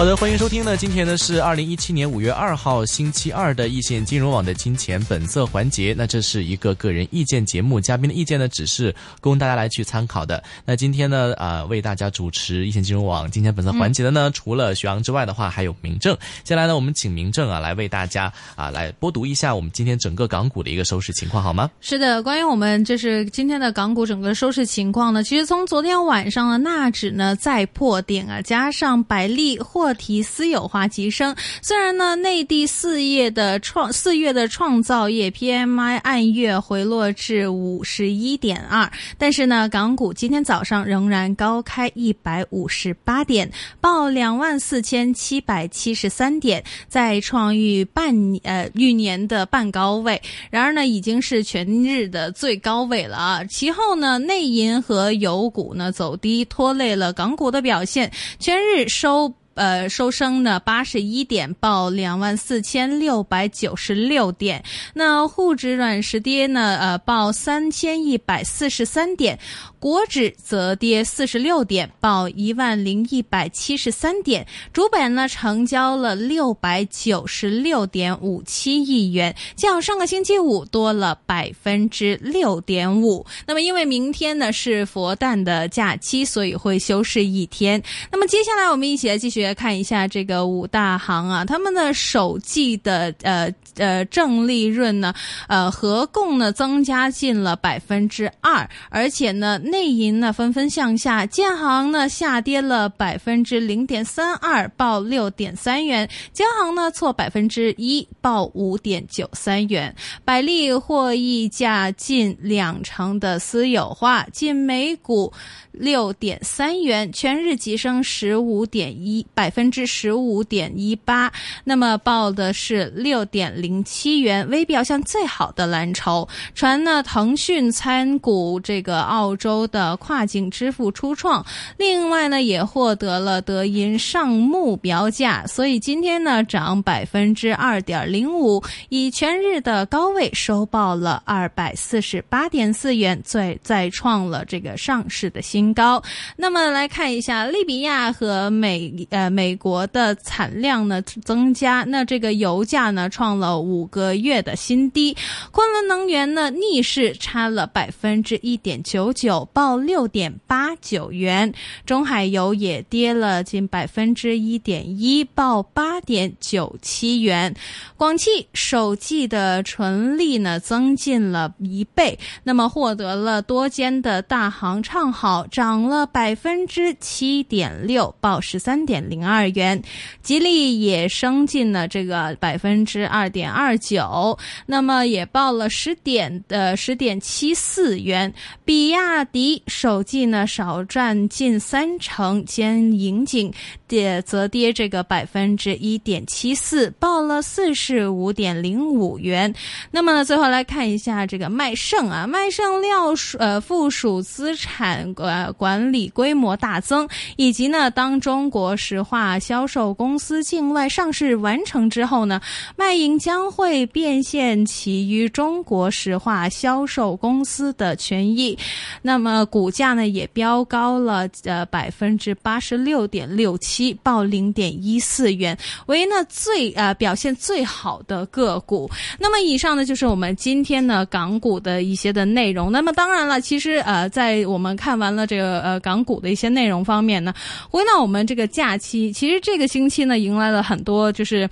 好的，欢迎收听呢。今天呢是二零一七年五月二号星期二的易线金融网的金钱本色环节。那这是一个个人意见节目，嘉宾的意见呢只是供大家来去参考的。那今天呢，啊，为大家主持易线金融网金钱本色环节的呢，除了徐昂之外的话，还有明正。接下来呢，我们请明正啊来为大家啊来播读一下我们今天整个港股的一个收市情况，好吗？是的，关于我们就是今天的港股整个收市情况呢，其实从昨天晚上的纳指呢再破点啊，加上百利或提私有化提升，虽然呢，内地四月的创四月的创造业 PMI 按月回落至五十一点二，但是呢，港股今天早上仍然高开一百五十八点，报两万四千七百七十三点，再创逾半呃逾年的半高位。然而呢，已经是全日的最高位了啊。其后呢，内银和油股呢走低，拖累了港股的表现，全日收。呃，收升呢八十一点，报两万四千六百九十六点。那沪指软实跌呢，呃，报三千一百四十三点。国指则跌四十六点，报一万零一百七十三点。主板呢成交了六百九十六点五七亿元，较上个星期五多了百分之六点五。那么因为明天呢是佛诞的假期，所以会休市一天。那么接下来我们一起来继续看一下这个五大行啊，他们的首季的呃呃正利润呢，呃合共呢增加近了百分之二，而且呢。内银呢纷纷向下，建行呢下跌了百分之零点三二，报六点三元；交行呢挫百分之一，报五点九三元。百利获溢价近两成的私有化，近每股。六点三元，全日急升十五点一百分之十五点一八，那么报的是六点零七元，微表现最好的蓝筹。传呢，腾讯参股这个澳洲的跨境支付初创，另外呢也获得了德银上目标价，所以今天呢涨百分之二点零五，以全日的高位收报了二百四十八点四元，再再创了这个上市的新。新高，那么来看一下利比亚和美呃美国的产量呢增加，那这个油价呢创了五个月的新低，昆仑能源呢逆势差了百分之一点九九，报六点八九元，中海油也跌了近百分之一点一，报八点九七元，广汽首季的纯利呢增进了一倍，那么获得了多间的大行唱好。涨了百分之七点六，报十三点零二元。吉利也升进了这个百分之二点二九，那么也报了十点的十点七四元。比亚迪首季呢少赚近三成，兼盈警跌则跌这个百分之一点七四，报了四十五点零五元。那么最后来看一下这个麦盛啊，麦盛料呃附属资产管。管理规模大增，以及呢，当中国石化销售公司境外上市完成之后呢，卖银将会变现其于中国石化销售公司的权益。那么股价呢也飙高了呃百分之八十六点六七，报零点一四元，为呢最呃表现最好的个股。那么以上呢就是我们今天呢港股的一些的内容。那么当然了，其实呃在我们看完了。这个呃港股的一些内容方面呢，回到我们这个假期，其实这个星期呢，迎来了很多就是。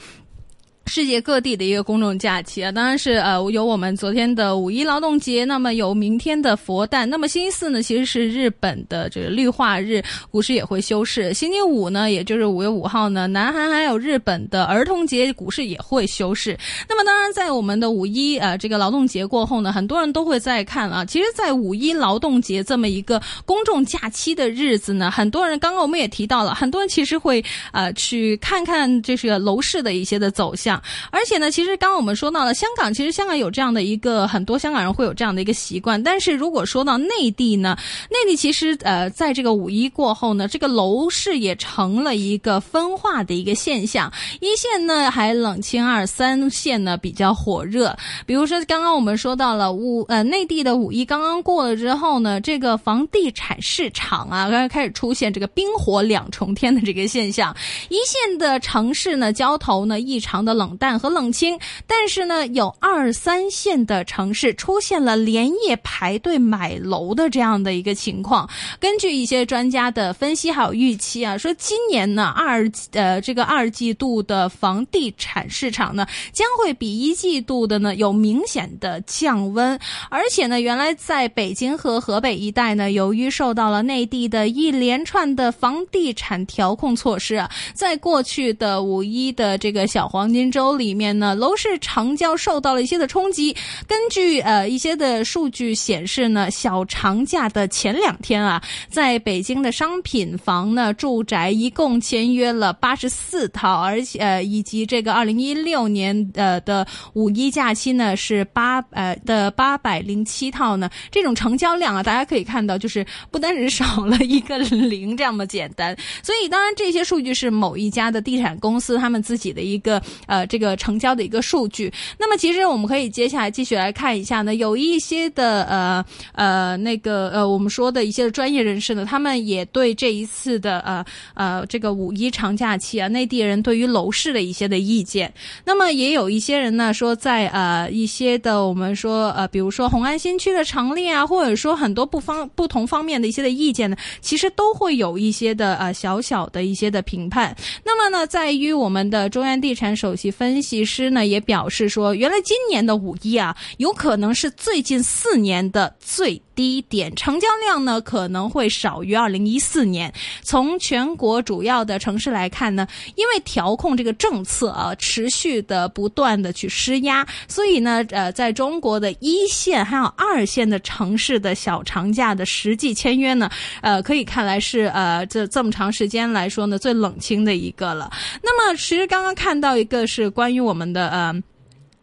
世界各地的一个公众假期啊，当然是呃有我们昨天的五一劳动节，那么有明天的佛诞，那么星期四呢其实是日本的这个绿化日，股市也会休市。星期五呢，也就是五月五号呢，南韩还有日本的儿童节，股市也会休市。那么当然在我们的五一呃这个劳动节过后呢，很多人都会在看啊。其实，在五一劳动节这么一个公众假期的日子呢，很多人刚刚我们也提到了，很多人其实会呃去看看这个楼市的一些的走向。而且呢，其实刚刚我们说到了香港，其实香港有这样的一个很多香港人会有这样的一个习惯。但是如果说到内地呢，内地其实呃，在这个五一过后呢，这个楼市也成了一个分化的一个现象。一线呢还冷清，二三线呢比较火热。比如说刚刚我们说到了五呃内地的五一刚刚过了之后呢，这个房地产市场啊，刚刚开始出现这个冰火两重天的这个现象。一线的城市呢，交投呢异常的冷冷淡和冷清，但是呢，有二三线的城市出现了连夜排队买楼的这样的一个情况。根据一些专家的分析还有预期啊，说今年呢二呃这个二季度的房地产市场呢将会比一季度的呢有明显的降温，而且呢，原来在北京和河北一带呢，由于受到了内地的一连串的房地产调控措施啊，在过去的五一的这个小黄金周里面呢，楼市成交受到了一些的冲击。根据呃一些的数据显示呢，小长假的前两天啊，在北京的商品房呢，住宅一共签约了八十四套，而且呃以及这个二零一六年呃的五一假期呢是八呃的八百零七套呢，这种成交量啊，大家可以看到，就是不单是少了一个零这么简单。所以当然这些数据是某一家的地产公司他们自己的一个呃这个成交的一个数据。那么其实我们可以接下来继续来看一下呢，有一些的呃呃那个呃我们说的一些专业人士呢，他们也对这一次的呃呃这个五一长假期啊，内地人对于楼市的一些的意见。那么也有一些人呢说，在呃一些的我们说呃比如说红安新区的成立啊，或者说很多不方不同方面的一些的意见呢，其实都会有一些的呃小小的一些的评判。那么呢，在于我们的中原地产首席分析师呢也表示说，原来今年的五一啊，有可能是最近四年的最。低点成交量呢可能会少于二零一四年。从全国主要的城市来看呢，因为调控这个政策啊，持续的不断的去施压，所以呢，呃，在中国的一线还有二线的城市的小长假的实际签约呢，呃，可以看来是呃这这么长时间来说呢最冷清的一个了。那么其实刚刚看到一个是关于我们的呃。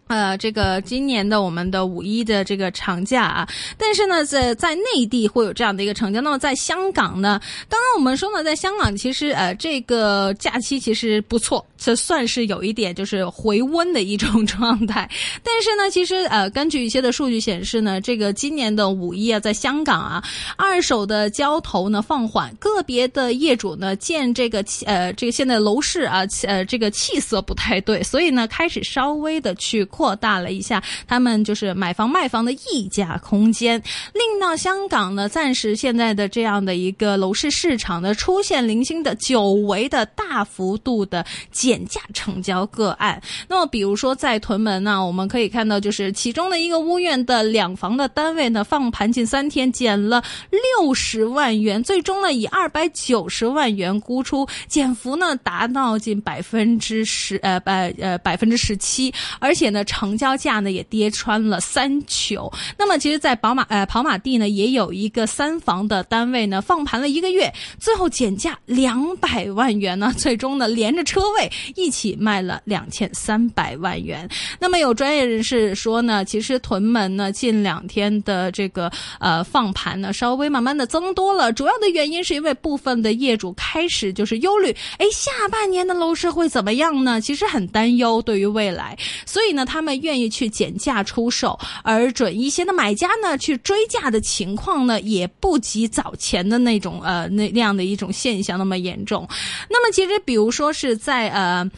呃，这个今年的我们的五一的这个长假啊，但是呢，在在内地会有这样的一个成交。那么在香港呢，刚刚我们说呢，在香港其实呃，这个假期其实不错，这算是有一点就是回温的一种状态。但是呢，其实呃，根据一些的数据显示呢，这个今年的五一啊，在香港啊，二手的交投呢放缓，个别的业主呢见这个呃这个现在楼市啊呃这个气色不太对，所以呢开始稍微的去。扩大了一下他们就是买房卖房的溢价空间，令到香港呢暂时现在的这样的一个楼市市场呢出现零星的久违的大幅度的减价成交个案。那么比如说在屯门呢，我们可以看到就是其中的一个屋苑的两房的单位呢放盘近三天减了六十万元，最终呢以二百九十万元估出，减幅呢达到近百分之十呃百呃百分之十七，而且呢。成交价呢也跌穿了三九。那么其实，在宝马呃跑马地呢，也有一个三房的单位呢，放盘了一个月，最后减价两百万元呢，最终呢连着车位一起卖了两千三百万元。那么有专业人士说呢，其实屯门呢近两天的这个呃放盘呢，稍微慢慢的增多了，主要的原因是因为部分的业主开始就是忧虑，哎，下半年的楼市会怎么样呢？其实很担忧对于未来，所以呢他。他们愿意去减价出售，而准一些的买家呢，去追价的情况呢，也不及早前的那种呃那那样的一种现象那么严重。那么其实，比如说是在呃。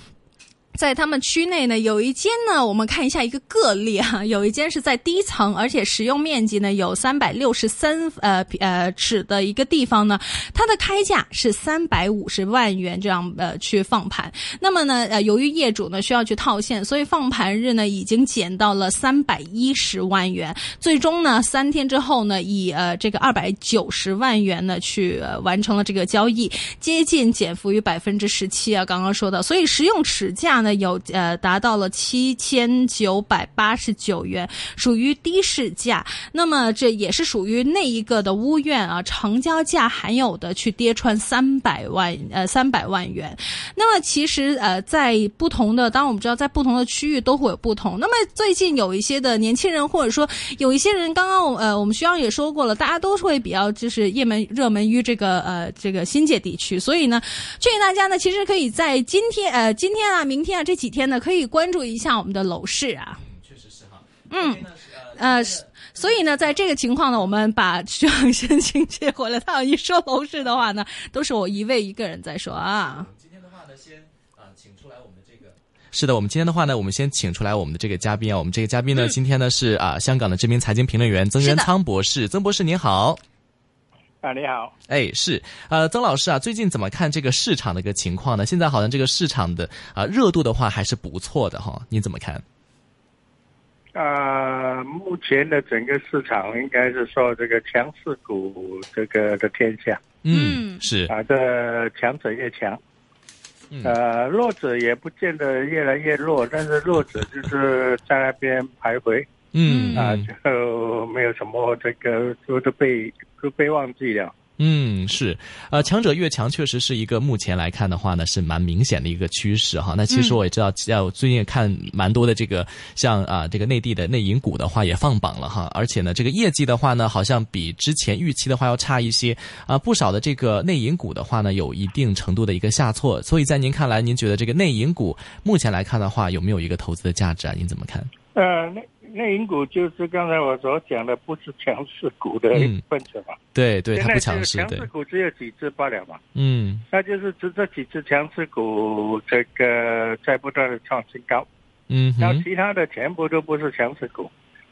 在他们区内呢，有一间呢，我们看一下一个个例啊，有一间是在低层，而且实用面积呢有三百六十三呃呃尺的一个地方呢，它的开价是三百五十万元这样呃去放盘。那么呢呃由于业主呢需要去套现，所以放盘日呢已经减到了三百一十万元，最终呢三天之后呢以呃这个二百九十万元呢去完成了这个交易，接近减幅于百分之十七啊，刚刚说的，所以实用尺价呢。呢，有呃达到了七千九百八十九元，属于低市价。那么这也是属于那一个的屋苑啊，成交价还有的去跌穿三百万呃三百万元。那么其实呃在不同的，当我们知道在不同的区域都会有不同。那么最近有一些的年轻人或者说有一些人，刚刚呃我们徐阳也说过了，大家都会比较就是热门热门于这个呃这个新界地区，所以呢，建议大家呢其实可以在今天呃今天啊明天啊这几天呢可以关注一下我们的楼市啊。确实是哈。嗯，呃，所以呢，在这个情况呢，我们把徐阳先请接回来。他一说楼市的话呢，都是我一位一个人在说啊。今天的话呢，先啊，请出来我们的这个。是的，我们今天的话呢，我们先请出来我们的这个嘉宾啊。我们这个嘉宾呢，今天呢是啊，香港的知名财经评论员曾元仓博士。曾博士您好。啊，你好。哎，是呃，曾老师啊，最近怎么看这个市场的一个情况呢？现在好像这个市场的啊热度的话还是不错的哈，您怎么看？啊，目前的整个市场应该是说这个强势股这个的天下。嗯，是啊，这强者越强。呃，弱者也不见得越来越弱，但是弱者就是在那边徘徊。嗯啊，就没有什么这个，都都被都被忘记了。嗯，是，呃，强者越强，确实是一个目前来看的话呢，是蛮明显的一个趋势哈。那其实我也知道，要最近看蛮多的这个，像啊这个内地的内银股的话也放榜了哈，而且呢，这个业绩的话呢，好像比之前预期的话要差一些啊。不少的这个内银股的话呢，有一定程度的一个下挫。所以在您看来，您觉得这个内银股目前来看的话，有没有一个投资的价值啊？您怎么看？呃，那。内银股就是刚才我所讲的，不是强势股的一份子嘛？对对，它不强势。强势股只有几只罢了嘛？嗯，那就是只这几只强势股，这个在不断的创新高。嗯，然后其他的全部都不是强势股，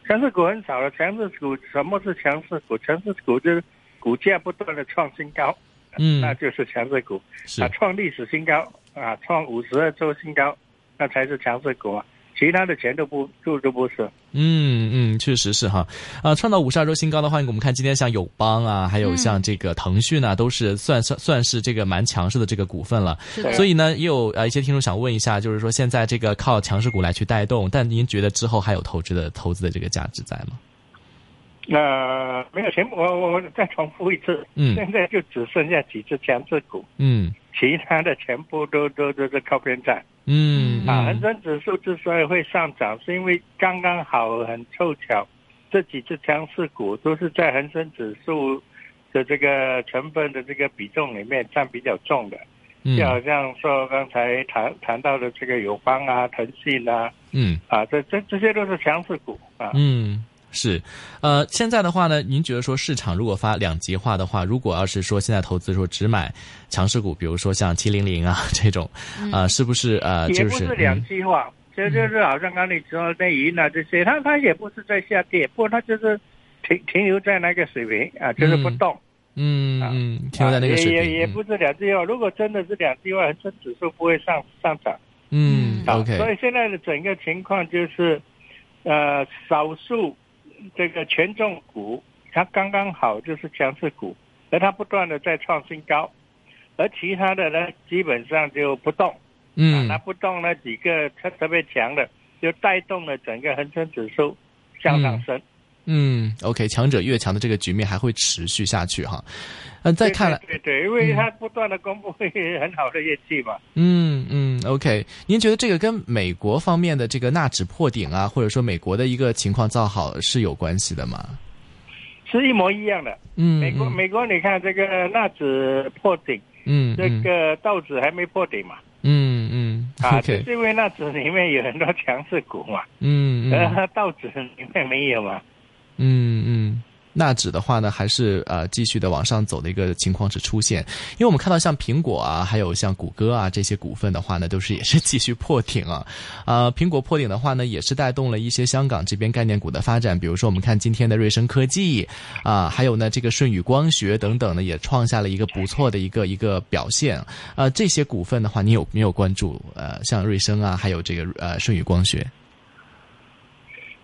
强势股很少了。强势股什么是强势股？强势股就是股价不断的创新高，嗯，那就是强势股。啊，创历史新高啊，创五十二周新高，那才是强势股啊。其他的钱都不就都不是，嗯嗯，确实是哈，啊，创造五十二周新高的话，我们看今天像友邦啊，还有像这个腾讯啊，都是算算算是这个蛮强势的这个股份了。所以呢，也有呃一些听众想问一下，就是说现在这个靠强势股来去带动，但您觉得之后还有投资的投资的这个价值在吗？那没有钱，我我我再重复一次，嗯，现在就只剩下几只强势股，嗯，其他的全部都都都是靠边站。嗯啊，恒生指数之所以会上涨，是因为刚刚好很凑巧，这几只强势股都是在恒生指数的这个成分的这个比重里面占比较重的，就好像说刚才谈谈到的这个友邦啊、腾讯啊，嗯，啊，这这这些都是强势股啊，嗯。是，呃，现在的话呢，您觉得说市场如果发两极化的话，如果要是说现在投资说只买强势股，比如说像七零零啊 这种，啊，是不是呃，也不是两极化，就就是好像刚你说内银啊这些，它它也不是在下跌，不过它就是停停留在那个水平啊，就是不动，嗯嗯，停留在那个水平，也也也不是两极化。如果真的是两极化，恒生指数不会上上涨，嗯，OK。所以现在的整个情况就是，呃，少数。这个权重股它刚刚好就是强势股，而它不断的在创新高，而其他的呢基本上就不动，嗯，那不动那几个特特别强的，就带动了整个恒生指数向上升。嗯，OK，强者越强的这个局面还会持续下去哈。呃，再看来，对对，因为它不断的公布 很好的业绩嘛。嗯嗯，OK，您觉得这个跟美国方面的这个纳指破顶啊，或者说美国的一个情况造好是有关系的吗？是一模一样的。嗯，美国美国，你看这个纳指破顶，嗯，这个道指还没破顶嘛。嗯嗯，啊，就是因为纳指里面有很多强势股嘛。嗯嗯，而道指里面没有嘛。嗯嗯。纳指的话呢，还是呃继续的往上走的一个情况是出现，因为我们看到像苹果啊，还有像谷歌啊这些股份的话呢，都是也是继续破顶啊。啊，苹果破顶的话呢，也是带动了一些香港这边概念股的发展，比如说我们看今天的瑞声科技啊，还有呢这个舜宇光学等等呢，也创下了一个不错的一个一个表现啊。这些股份的话，你有没有关注？呃，像瑞声啊，还有这个呃舜宇光学。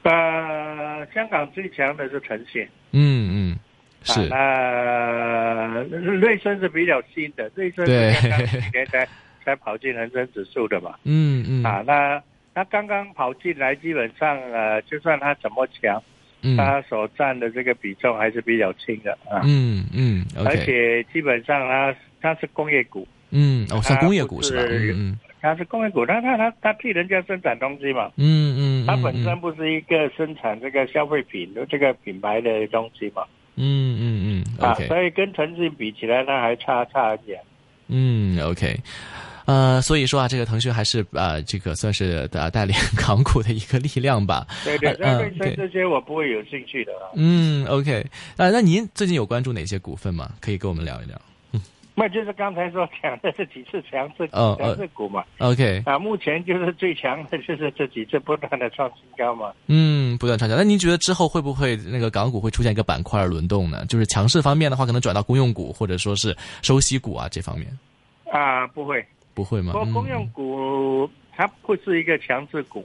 呃，香港最强的是腾讯。嗯嗯，是。啊，瑞声是比较新的，瑞声是刚刚几年才才跑进恒生指数的嘛。嗯嗯啊，那那刚刚跑进来，基本上呃，就算它怎么强，嗯它所占的这个比重还是比较轻的啊。嗯嗯而且基本上它它是工业股，嗯，哦，算它工业股是吧？是嗯它是工业股，它它它它替人家生产东西嘛。嗯嗯，它本身不是一个生产这个消费品的这个品牌的东西嘛，嗯嗯嗯啊所以跟腾讯比起来，那还差差很远。嗯，OK。呃，所以说啊，这个腾讯还是呃，这个算是呃带领港股的一个力量吧。对对，对这些我不会有兴趣的啊。嗯，OK，呃，那您最近有关注哪些股份吗？可以跟我们聊一聊。那就是刚才说讲的这几次强势哦强势股嘛，OK，啊，目前就是最强的就是这几次不断的创新高嘛。嗯，不断创新。那您觉得之后会不会那个港股会出现一个板块轮动呢？就是强势方面的话，可能转到公用股或者说是收息股啊这方面，啊，不会，不会吗？嗯不过公用股它不是一个强势股，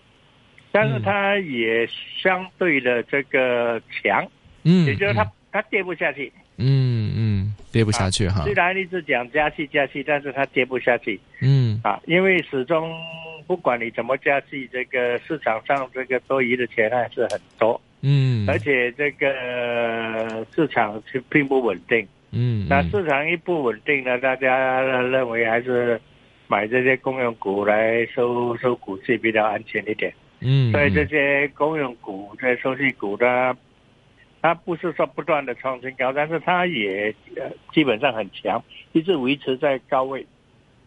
但是它也相对的这个强，嗯，也就是它它跌不下去。嗯嗯跌不下去哈。虽，然一直讲加息加息，但是它跌不下去。嗯。啊，因为始终不管你怎么加息，这个市场上这个多余的钱还是很多，嗯，而且这个呃市场是并不稳定。嗯，那市场一不稳定呢，大家认为还是买这些公用股来收收股息比较安全一点。嗯，所以这些公用股、这些收息股呢，它不是说不断的创新高，但是它也呃基本上很强，一直维持在高位，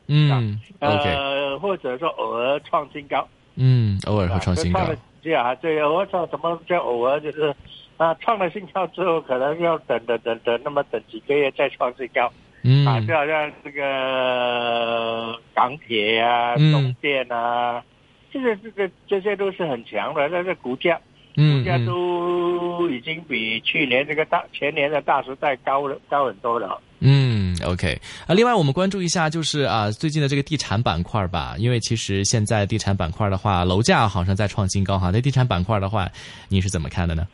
嗯，OK，呃，或者说偶尔创新高，嗯，偶尔会创新高。啊这，样啊，对偶尔创什么叫偶尔？就是啊，创了新高之后，可能要等等等等，那么等几个月再创新高。嗯。啊，就好像这个港铁啊、嗯。中电啊，这个这个这些都是很强的，但是股价嗯股价都已经比去年这个大前年的大时代高了高很多了。嗯，OK 啊，另外我们关注一下，就是啊，最近的这个地产板块吧，因为其实现在地产板块的话，楼价好像在创新高哈。那地产板块的话，你是怎么看的呢？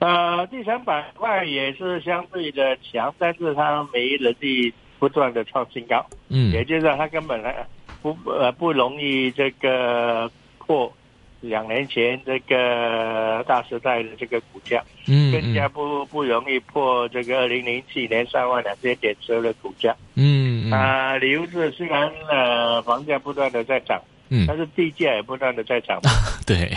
呃，地产板块也是相对的强，但是它没能力不断的创新高，嗯也就是说它根本还不呃不容易这个破两年前这个大时代的这个股价。嗯，更加不不容易破这个二零零七年三万两千点时候的股价。嗯嗯啊、理由是虽然呃房价不断的在涨，嗯但是地价也不断的在涨 对，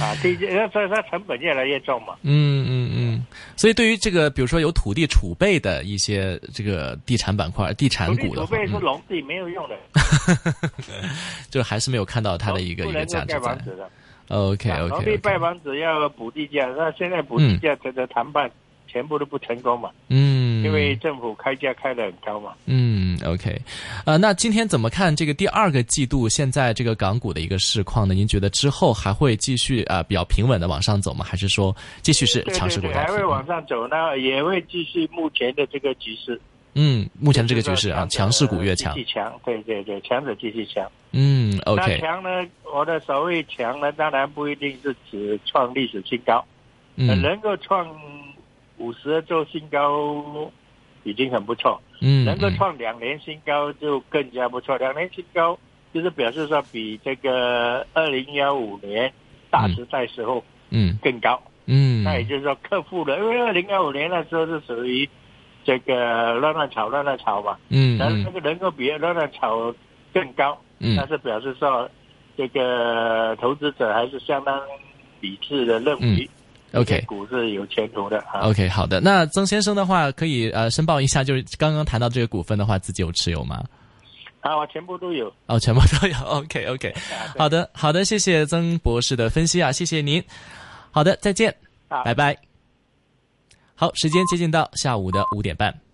啊，地价所以它成本越来越重嘛。嗯嗯嗯，所以对于这个比如说有土地储备的一些这个地产板块、地产股的话，储备是嗯农地没有用的，就还是没有看到它的一个一个价值在盖房。子的。OK 啊农 OK，地盖房子要补地价，那现在补地价这个谈判全部都不成功嘛，嗯，因为政府开价开得很高嘛。嗯，OK，呃，那今天怎么看这个第二个季度现在这个港股的一个市况呢？您觉得之后还会继续啊、呃比较平稳的往上走吗？还是说继续是强势股还会往上走，呢也会继续目前的这个局势。嗯，目前这个局势啊，强势股越强继。续强，对对对，强者继续强。嗯，OK，强呢？我的所谓强呢，当然不一定是指创历史新高，嗯能够创五十周新高已经很不错，嗯，能够嗯创两年新高就更加不错。两年新高就是表示说比这个二零幺五年大时代时候嗯更高。嗯，那也就是说克服了，因为二零幺五年那时候是属于这个乱乱炒乱乱炒嘛，嗯但是那嗯个能够比乱乱炒更高，那嗯是表示说这个投资者还是相当理智的认为嗯，OK 股是有前途的啊。OK，好的。那曾先生的话，可以呃申报一下，就是刚刚谈到这个股份的话，自己有持有吗？啊，我全部都有。哦，全部都有。OK OK，啊好的好的，谢谢曾博士的分析啊，谢谢您。好的，再见，好拜拜。好，时间接近到下午的五点半。